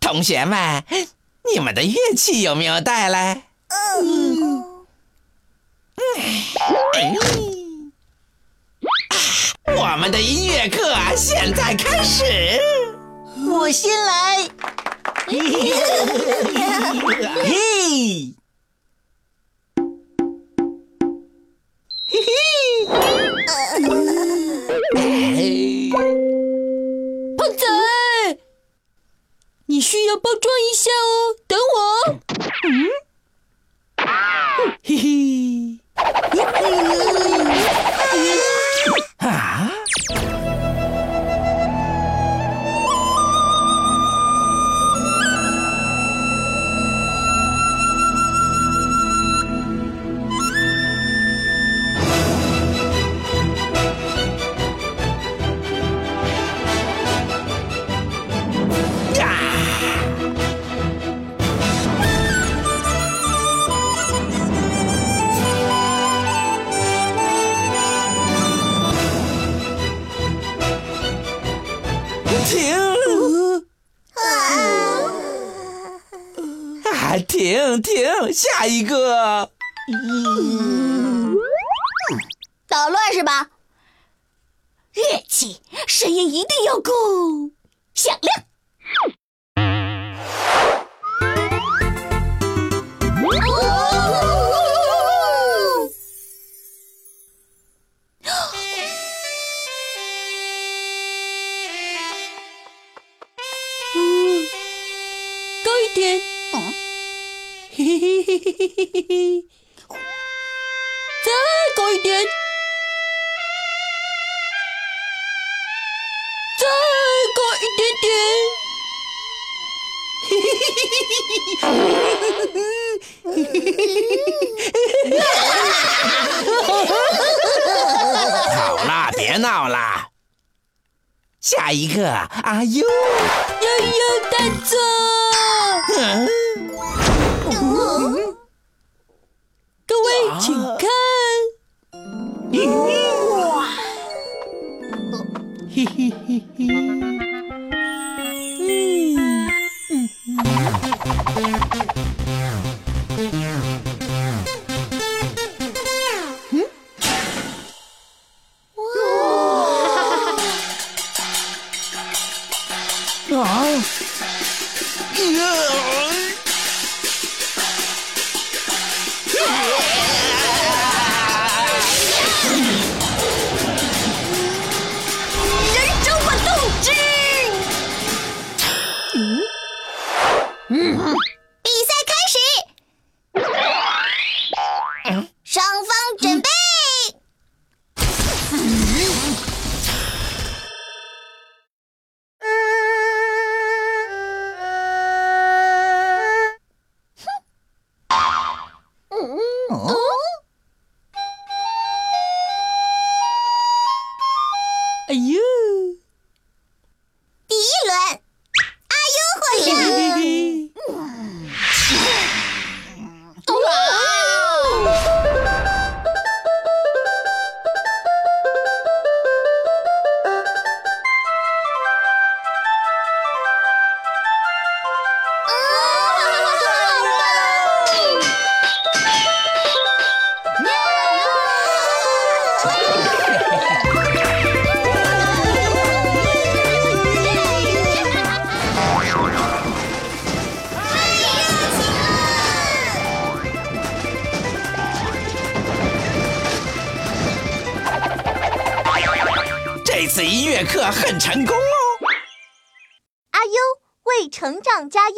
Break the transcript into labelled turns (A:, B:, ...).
A: 同学们，你们的乐器有没有带来？嗯。我们的音乐课现在开始。
B: 我先来。嘿。
C: 你需要包装一下哦，等我。嗯。嘿嘿。停停，下一个。
D: 捣乱是吧？乐器声音一定要够响亮。
C: 高一点。嗯。嘿嘿嘿嘿嘿嘿嘿，再高一点，再高一点点，嘿嘿嘿嘿嘿嘿嘿嘿
A: 嘿好啦，别闹啦，下一个阿优，
C: 悠悠带走。请看，哇，嘿嘿嘿嘿，啊！呀！人中过动？嗯。の？
A: ゆう这次音乐课很成功哦！
E: 阿优为成长加油。